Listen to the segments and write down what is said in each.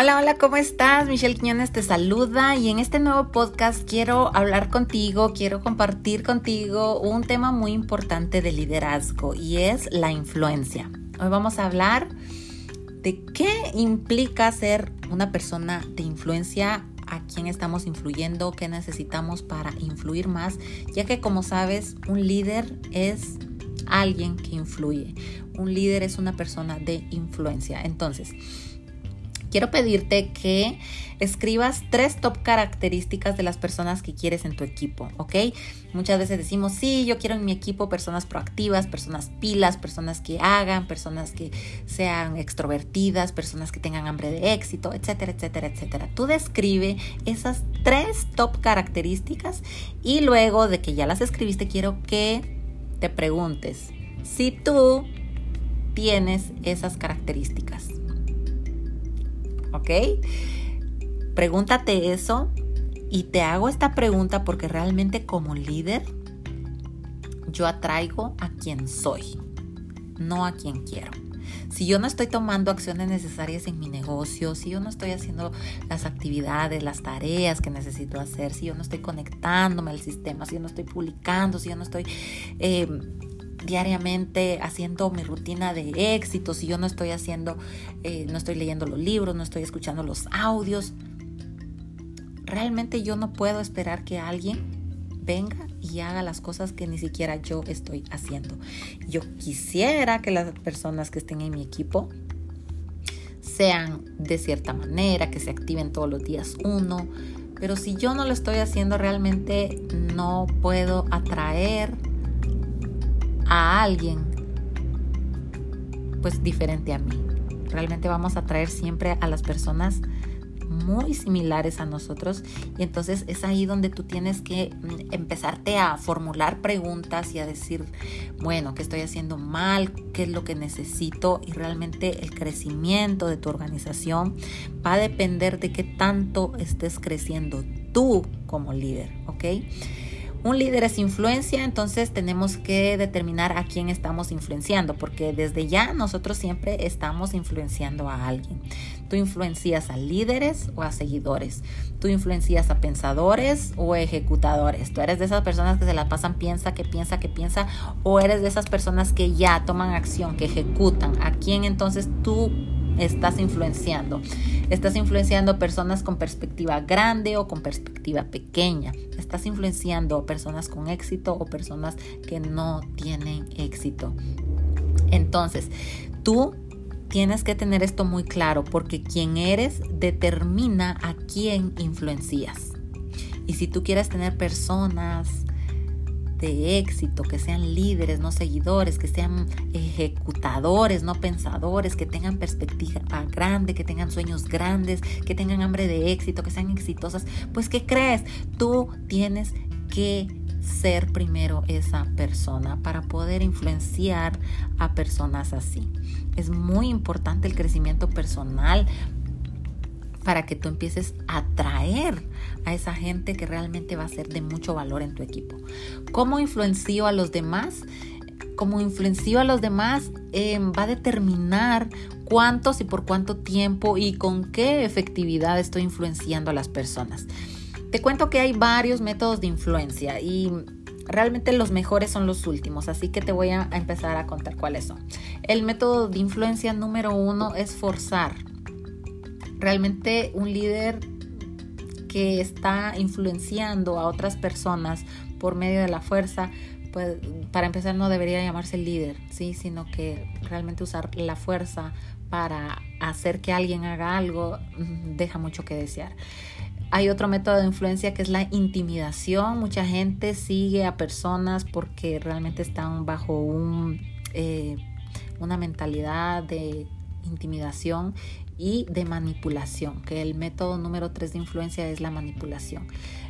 Hola, hola, ¿cómo estás? Michelle Quiñones te saluda y en este nuevo podcast quiero hablar contigo, quiero compartir contigo un tema muy importante de liderazgo y es la influencia. Hoy vamos a hablar de qué implica ser una persona de influencia, a quién estamos influyendo, qué necesitamos para influir más, ya que como sabes, un líder es alguien que influye. Un líder es una persona de influencia. Entonces, quiero pedirte que escribas tres top características de las personas que quieres en tu equipo, ¿ok? Muchas veces decimos, sí, yo quiero en mi equipo personas proactivas, personas pilas, personas que hagan, personas que sean extrovertidas, personas que tengan hambre de éxito, etcétera, etcétera, etcétera. Tú describe esas tres top características y luego de que ya las escribiste, quiero que te preguntes si tú tienes esas características. ¿Ok? Pregúntate eso y te hago esta pregunta porque realmente como líder yo atraigo a quien soy, no a quien quiero. Si yo no estoy tomando acciones necesarias en mi negocio, si yo no estoy haciendo las actividades, las tareas que necesito hacer, si yo no estoy conectándome al sistema, si yo no estoy publicando, si yo no estoy eh, diariamente haciendo mi rutina de éxito, si yo no estoy haciendo, eh, no estoy leyendo los libros, no estoy escuchando los audios, realmente yo no puedo esperar que alguien venga y haga las cosas que ni siquiera yo estoy haciendo. Yo quisiera que las personas que estén en mi equipo sean de cierta manera, que se activen todos los días uno, pero si yo no lo estoy haciendo realmente no puedo atraer a alguien pues diferente a mí. Realmente vamos a traer siempre a las personas muy similares a nosotros y entonces es ahí donde tú tienes que mm, empezarte a formular preguntas y a decir, bueno, ¿qué estoy haciendo mal? ¿Qué es lo que necesito? Y realmente el crecimiento de tu organización va a depender de qué tanto estés creciendo tú como líder, ¿ok? Un líder es influencia, entonces tenemos que determinar a quién estamos influenciando, porque desde ya nosotros siempre estamos influenciando a alguien. Tú influencias a líderes o a seguidores. Tú influencias a pensadores o ejecutadores. Tú eres de esas personas que se la pasan piensa, que piensa, que piensa, o eres de esas personas que ya toman acción, que ejecutan. ¿A quién entonces tú estás influenciando. Estás influenciando personas con perspectiva grande o con perspectiva pequeña. Estás influenciando personas con éxito o personas que no tienen éxito. Entonces, tú tienes que tener esto muy claro porque quien eres determina a quién influencias. Y si tú quieres tener personas de éxito, que sean líderes, no seguidores, que sean ejecutadores, no pensadores, que tengan perspectiva grande, que tengan sueños grandes, que tengan hambre de éxito, que sean exitosas, pues ¿qué crees? Tú tienes que ser primero esa persona para poder influenciar a personas así. Es muy importante el crecimiento personal para que tú empieces a atraer a esa gente que realmente va a ser de mucho valor en tu equipo. ¿Cómo influencio a los demás? Como influencio a los demás em, va a determinar cuántos y por cuánto tiempo y con qué efectividad estoy influenciando a las personas. Te cuento que hay varios métodos de influencia y realmente los mejores son los últimos, así que te voy a empezar a contar cuáles son. El método de influencia número uno es forzar realmente un líder que está influenciando a otras personas por medio de la fuerza, pues para empezar no debería llamarse líder, ¿sí? sino que realmente usar la fuerza para hacer que alguien haga algo mm, deja mucho que desear. Hay otro método de influencia que es la intimidación. Mucha gente sigue a personas porque realmente están bajo un, eh, una mentalidad de intimidación y de manipulación, que el método número 3 de influencia es la manipulación.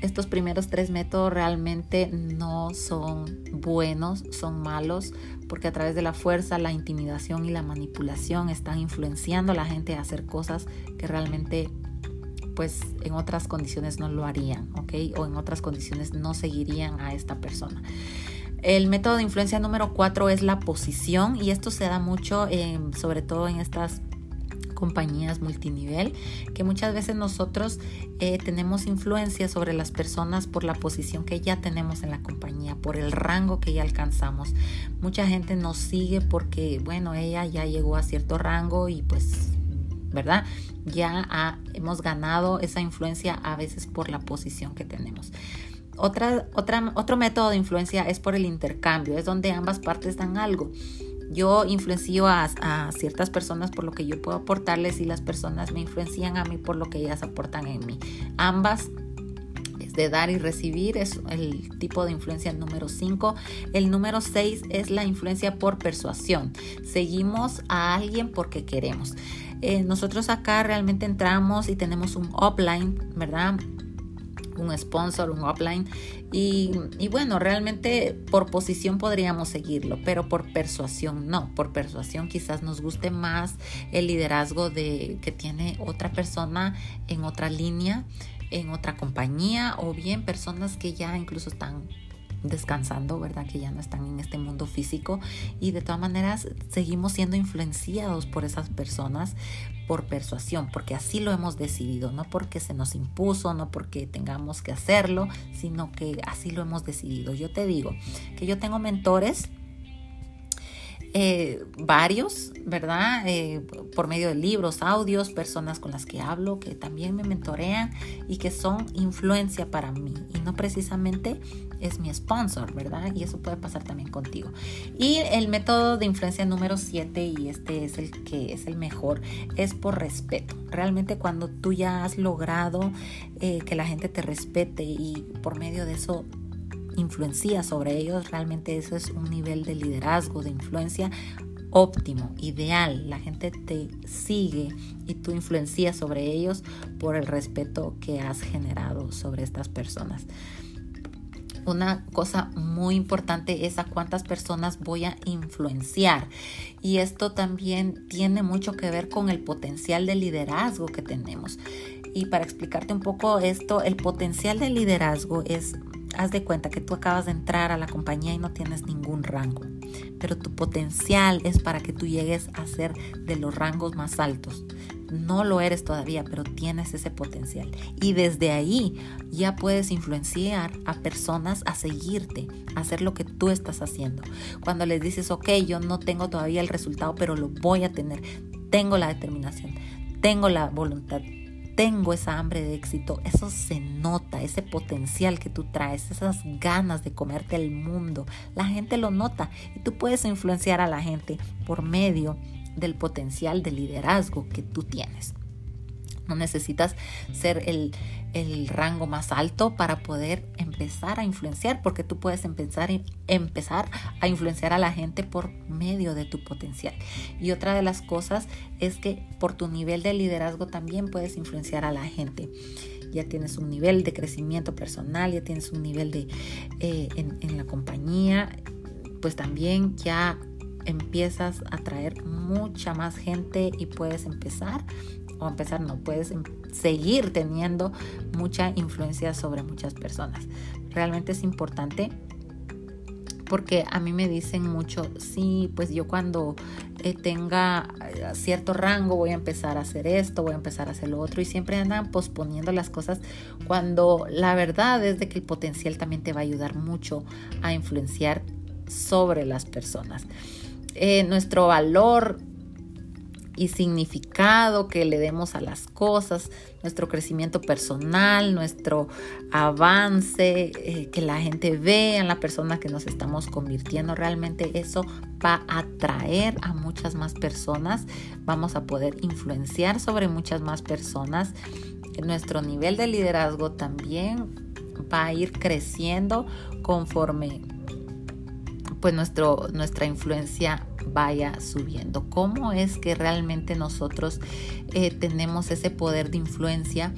Estos primeros tres métodos realmente no son buenos, son malos, porque a través de la fuerza, la intimidación y la manipulación están influenciando a la gente a hacer cosas que realmente pues en otras condiciones no lo harían, ¿ok? O en otras condiciones no seguirían a esta persona. El método de influencia número 4 es la posición y esto se da mucho, sobre todo en estas compañías multinivel, que muchas veces nosotros eh, tenemos influencia sobre las personas por la posición que ya tenemos en la compañía, por el rango que ya alcanzamos. Mucha gente nos sigue porque, bueno, ella ya llegó a cierto rango y pues ¿verdad? Ya hemos ganado esa influencia a veces por la posición que tenemos. Otra, otra, otro método de influencia es por el intercambio, es donde ambas partes dan algo. Yo influencio a, ciertas personas por lo que yo puedo aportarles y las personas me influencian a mí por lo que ellas aportan en mí. Ambas es de dar y recibir, es el tipo de influencia número 5. El número 6 es la influencia por persuasión. Seguimos a alguien porque queremos. Eh, nosotros acá realmente entramos y tenemos un upline, ¿verdad? Un sponsor, un upline. Y, bueno, realmente por posición podríamos seguirlo, pero por persuasión no. Por persuasión quizás nos guste más el liderazgo de, que tiene otra persona en otra línea, en otra compañía o bien personas que ya incluso están descansando, ¿verdad? Que ya no están en este mundo físico y de todas maneras seguimos siendo influenciados por esas personas por persuasión, porque así lo hemos decidido, no porque se nos impuso, no porque tengamos que hacerlo, sino que así lo hemos decidido. Yo te digo que yo tengo mentores eh, varios, ¿verdad? Eh, por medio de libros, audios, personas con las que hablo, que también me mentorean y que son influencia para mí. Y no precisamente es mi sponsor, ¿verdad? Y eso puede pasar también contigo. Y el método de influencia número 7, y este es el que es el mejor, es por respeto. Realmente cuando tú ya has logrado eh, que la gente te respete y por medio de eso influencia sobre ellos, realmente eso es un nivel de liderazgo, de influencia óptimo, ideal. La gente te sigue y tú influencias sobre ellos por el respeto que has generado sobre estas personas. Una cosa muy importante es a cuántas personas voy a influenciar. Y esto también tiene mucho que ver con el potencial de liderazgo que tenemos. Y para explicarte un poco esto, el potencial de liderazgo es haz de cuenta que tú acabas de entrar a la compañía y no tienes ningún rango, pero tu potencial es para que tú llegues a ser de los rangos más altos. No lo eres todavía, pero tienes ese potencial. Y desde ahí ya puedes influenciar a personas a seguirte, a hacer lo que tú estás haciendo. Cuando les dices, ok, yo no tengo todavía el resultado, pero lo voy a tener. Tengo la determinación, tengo la voluntad, tengo esa hambre de éxito, eso se nota, ese potencial que tú traes, esas ganas de comerte el mundo, la gente lo nota y tú puedes influenciar a la gente por medio del potencial de liderazgo que tú tienes. No necesitas ser el, rango más alto para poder empezar a influenciar, porque tú puedes empezar, empezar a influenciar a la gente por medio de tu potencial. Y otra de las cosas es que por tu nivel de liderazgo también puedes influenciar a la gente. Ya tienes un nivel de crecimiento personal, ya tienes un nivel de eh, en la compañía, pues también ya empiezas a traer mucha más gente y puedes empezar o empezar no, puedes seguir teniendo mucha influencia sobre muchas personas. Realmente es importante porque a mí me dicen mucho, sí, pues yo cuando eh, tenga eh, cierto rango voy a empezar a hacer esto, voy a empezar a hacer lo otro y siempre andan posponiendo las cosas cuando la verdad es de que el potencial también te va a ayudar mucho a influenciar sobre las personas. Eh, nuestro valor y significado que le demos a las cosas, nuestro crecimiento personal, nuestro avance, eh, que la gente vea la persona que nos estamos convirtiendo. Realmente eso va a atraer a muchas más personas, vamos a poder influenciar sobre muchas más personas. Nuestro nivel de liderazgo también va a ir creciendo conforme pues nuestro, nuestra influencia vaya subiendo. ¿Cómo es que realmente nosotros eh, tenemos ese poder de influencia?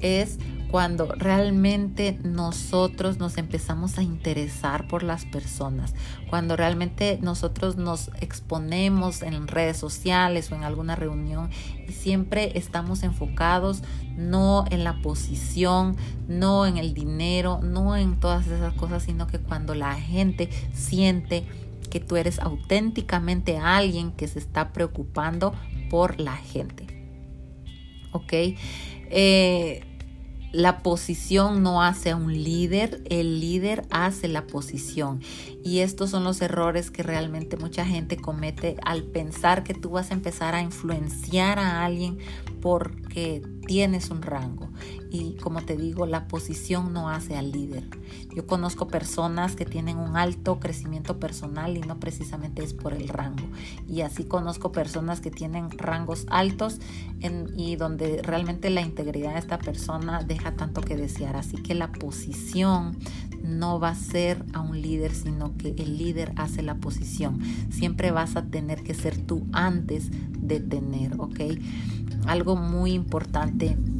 Es cuando realmente nosotros nos empezamos a interesar por las personas, cuando realmente nosotros nos exponemos en redes sociales o en alguna reunión y siempre estamos enfocados no en la posición, no en el dinero, no en todas esas cosas, sino que cuando la gente siente que tú eres auténticamente alguien que se está preocupando por la gente. ¿ok? Eh, la posición no hace a un líder, el líder hace la posición. Y estos son los errores que realmente mucha gente comete al pensar que tú vas a empezar a influenciar a alguien porque tienes un rango. Y como te digo, la posición no hace al líder. Yo conozco personas que tienen un alto crecimiento personal y no precisamente es por el rango. Y así conozco personas que tienen rangos altos y donde realmente la integridad de esta persona deja tanto que desear. Así que la posición no va a ser a un líder, sino que el líder hace la posición. Siempre vas a tener que ser tú antes de tener, ¿ok? algo muy importante Namaste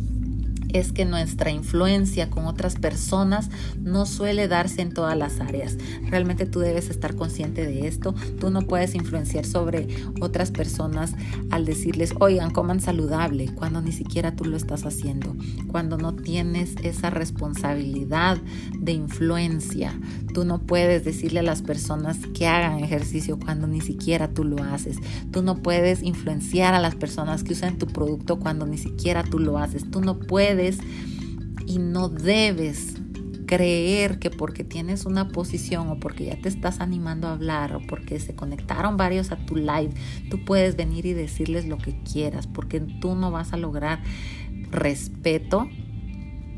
es que nuestra influencia con otras personas no suele darse en todas las áreas. Realmente tú debes estar consciente de esto. Tú no puedes influenciar sobre otras personas al decirles, oigan, coman saludable, cuando ni siquiera tú lo estás haciendo, cuando no tienes esa responsabilidad de influencia. Tú no puedes decirle a las personas que hagan ejercicio cuando ni siquiera tú lo haces. Tú no puedes influenciar a las personas que usan tu producto cuando ni siquiera tú lo haces. Tú no puedes y no debes creer que porque tienes una posición o porque ya te estás animando a hablar o porque se conectaron varios a tu live, tú puedes venir y decirles lo que quieras, porque tú no vas a lograr respeto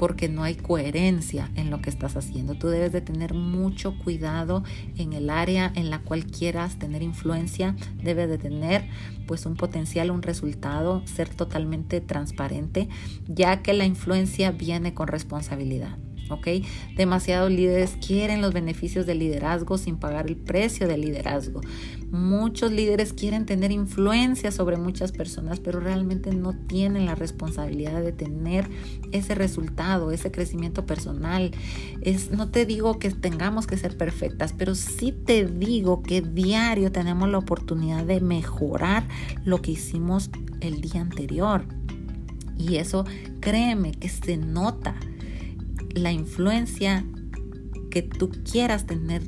porque no hay coherencia en lo que estás haciendo. Tú debes de tener mucho cuidado en el área en la cual quieras tener influencia. Debes de tener pues un potencial, un resultado, ser totalmente transparente, ya que la influencia viene con responsabilidad. ¿Ok? Demasiados líderes quieren los beneficios del liderazgo sin pagar el precio del liderazgo. Muchos líderes quieren tener influencia sobre muchas personas, pero realmente no tienen la responsabilidad de tener ese resultado, ese crecimiento personal. No te digo que tengamos que ser perfectas, pero sí te digo que diario tenemos la oportunidad de mejorar lo que hicimos el día anterior. Y eso, créeme que se nota la influencia que tú quieras tener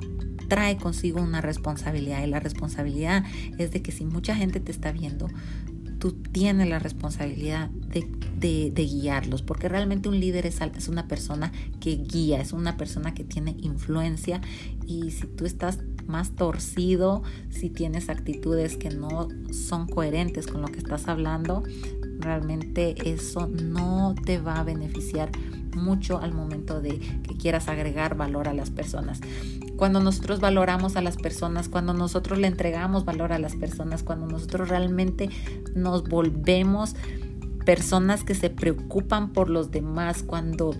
trae consigo una responsabilidad y la responsabilidad es de que si mucha gente te está viendo, tú tienes la responsabilidad de, guiarlos, porque realmente un líder es, es, una persona que guía, es una persona que tiene influencia y si tú estás más torcido, si tienes actitudes que no son coherentes con lo que estás hablando, realmente eso no te va a beneficiar mucho al momento de que quieras agregar valor a las personas. Cuando nosotros valoramos a las personas, cuando nosotros le entregamos valor a las personas, cuando nosotros realmente nos volvemos personas que se preocupan por los demás, cuando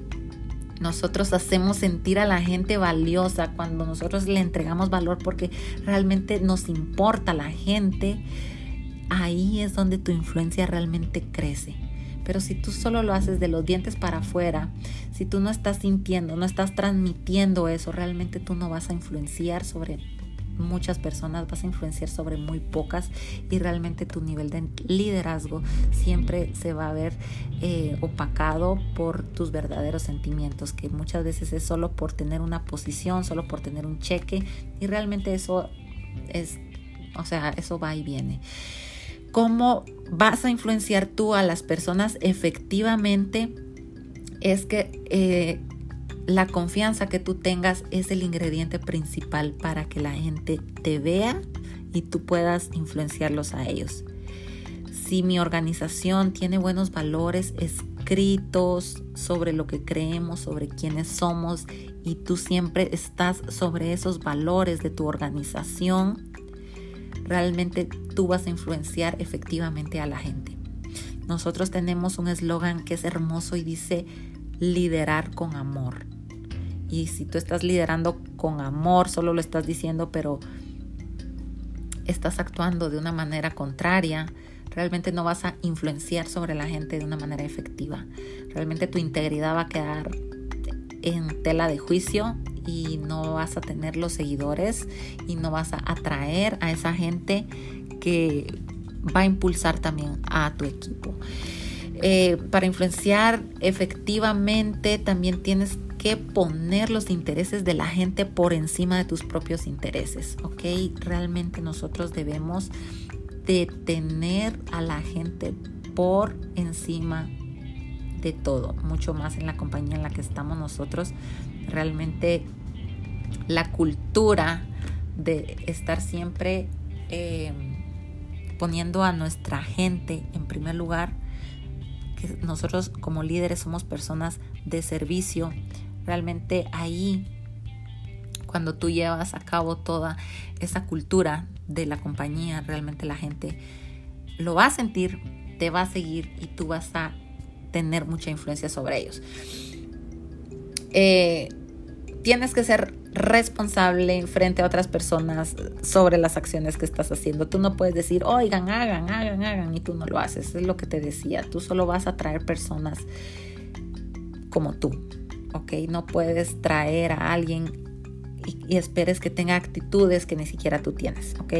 nosotros hacemos sentir a la gente valiosa, cuando nosotros le entregamos valor porque realmente nos importa la gente, ahí es donde tu influencia realmente crece. Pero si tú solo lo haces de los dientes para afuera, si tú no estás sintiendo, no estás transmitiendo eso, realmente tú no vas a influenciar sobre muchas personas, vas a influenciar sobre muy pocas y realmente tu nivel de liderazgo siempre se va a ver eh, opacado por tus verdaderos sentimientos, que muchas veces es solo por tener una posición, solo por tener un cheque y realmente eso es, o sea, eso va y viene cómo vas a influenciar tú a las personas efectivamente es que eh, la confianza que tú tengas es el ingrediente principal para que la gente te vea y tú puedas influenciarlos a ellos. Si mi organización tiene buenos valores escritos sobre lo que creemos, sobre quiénes somos y tú siempre estás sobre esos valores de tu organización, realmente tú vas a influenciar efectivamente a la gente. Nosotros tenemos un eslogan que es hermoso y dice liderar con amor. Y si tú estás liderando con amor, solo lo estás diciendo, pero estás actuando de una manera contraria, realmente no vas a influenciar sobre la gente de una manera efectiva. Realmente tu integridad va a quedar en tela de juicio y no vas a tener los seguidores y no vas a atraer a esa gente que va a impulsar también a tu equipo. Eh, para influenciar efectivamente también tienes que poner los intereses de la gente por encima de tus propios intereses, ¿ok? Realmente nosotros debemos de tener a la gente por encima de todo, mucho más en la compañía en la que estamos nosotros. Realmente la cultura de estar siempre eh, poniendo a nuestra gente en primer lugar, que nosotros como líderes somos personas de servicio, realmente ahí cuando tú llevas a cabo toda esa cultura de la compañía, realmente la gente lo va a sentir, te va a seguir y tú vas a tener mucha influencia sobre ellos. Eh, tienes que ser responsable frente a otras personas sobre las acciones que estás haciendo. Tú no puedes decir, oigan, hagan, hagan, hagan, y tú no lo haces. Es lo que te decía. Tú solo vas a traer personas como tú, ¿ok? No puedes traer a alguien y, esperes que tenga actitudes que ni siquiera tú tienes, ¿ok?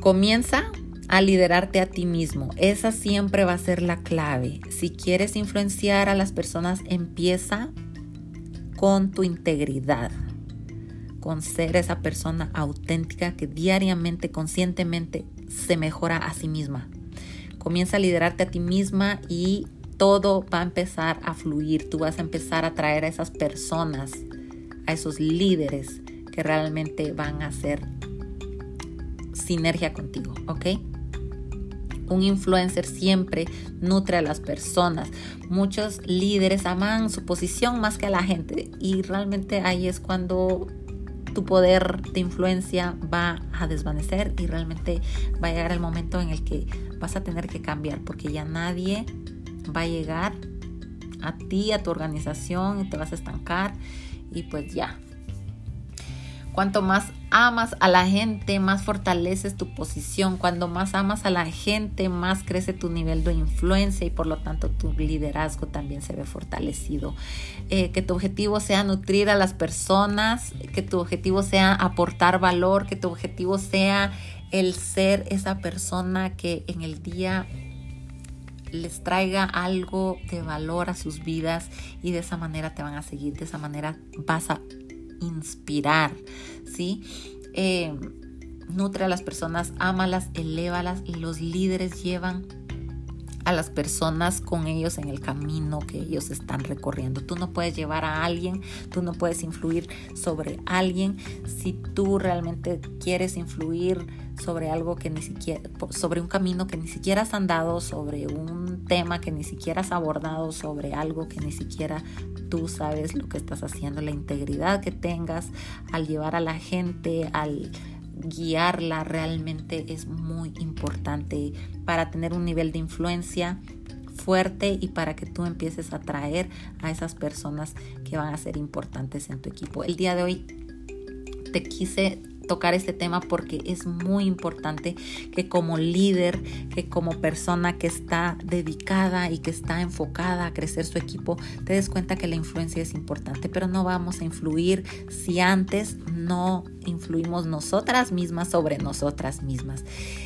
Comienza a liderarte a ti mismo. Esa siempre va a ser la clave. Si quieres influenciar a las personas, empieza con tu integridad, con ser esa persona auténtica que diariamente, conscientemente se mejora a sí misma. Comienza a liderarte a ti misma y todo va a empezar a fluir. Tú vas a empezar a traer a esas personas a esos líderes que realmente van a hacer sinergia contigo, ¿ok? Un influencer siempre nutre a las personas. Muchos líderes aman su posición más que a la gente y realmente ahí es cuando tu poder de influencia va a desvanecer y realmente va a llegar el momento en el que vas a tener que cambiar porque ya nadie va a llegar a ti, a tu organización y te vas a estancar y pues ya. Cuanto más amas a la gente, más fortaleces tu posición. Cuando más amas a la gente, más crece tu nivel de influencia y por lo tanto tu liderazgo también se ve fortalecido. Eh, que tu objetivo sea nutrir a las personas, que tu objetivo sea aportar valor, que tu objetivo sea el ser esa persona que en el día les traiga algo de valor a sus vidas y de esa manera te van a seguir, de esa manera vas a inspirar, ¿sí? Eh, nutre a las personas, ámalas, elévalas y los líderes llevan a las personas con ellos en el camino que ellos están recorriendo. Tú no puedes llevar a alguien, tú no puedes influir sobre alguien si tú realmente quieres influir sobre algo que ni siquiera, sobre un camino que ni siquiera has andado, sobre un tema que ni siquiera has abordado, sobre algo que ni siquiera tú sabes lo que estás haciendo, la integridad que tengas al llevar a la gente, al guiarla realmente es muy importante para tener un nivel de influencia fuerte y para que tú empieces a atraer a esas personas que van a ser importantes en tu equipo. El día de hoy te quise tocar este tema porque es muy importante que como líder, que como persona que está dedicada y que está enfocada a crecer su equipo, te des cuenta que la influencia es importante, pero no vamos a influir si antes no influimos nosotras mismas sobre nosotras mismas.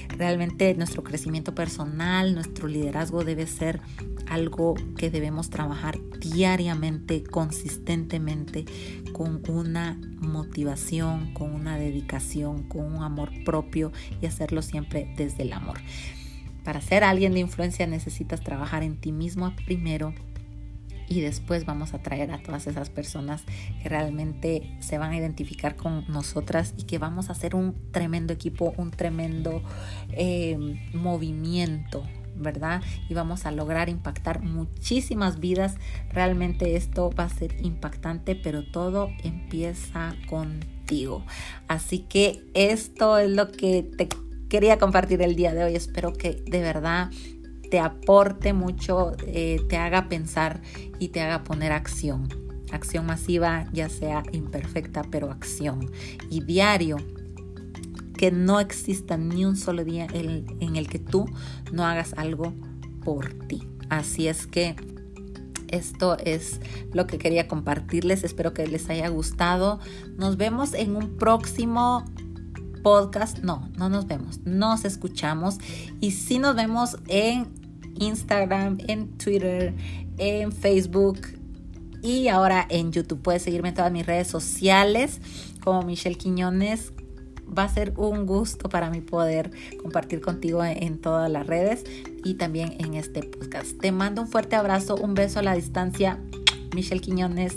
Realmente nuestro crecimiento personal, nuestro liderazgo debe ser algo que debemos trabajar diariamente, consistentemente, con una motivación, con una dedicación, con un amor propio y hacerlo siempre desde el amor. Para ser alguien de influencia necesitas trabajar en ti mismo primero y después vamos a traer a todas esas personas que realmente se van a identificar con nosotras y que vamos a hacer un tremendo equipo, un tremendo eh, movimiento ¿verdad? Y vamos a lograr impactar muchísimas vidas. Realmente esto va a ser impactante, pero todo empieza contigo. Así que esto es lo que te quería compartir el día de hoy. Espero que de verdad te aporte mucho, eh, te haga pensar y te haga poner acción. Acción masiva, ya sea imperfecta, pero acción. Y diario que no exista ni un solo día en, el que tú no hagas algo por ti. Así es que esto es lo que quería compartirles. Espero que les haya gustado. Nos vemos en un próximo podcast. No, no nos vemos. Nos escuchamos. Y sí nos vemos en Instagram, en Twitter, en Facebook y ahora en YouTube. Puedes seguirme en todas mis redes sociales como Michelle Quiñones va a ser un gusto para mí poder compartir contigo en, todas las redes y también en este podcast. Te mando un fuerte abrazo, un beso a la distancia. Michelle Quiñones.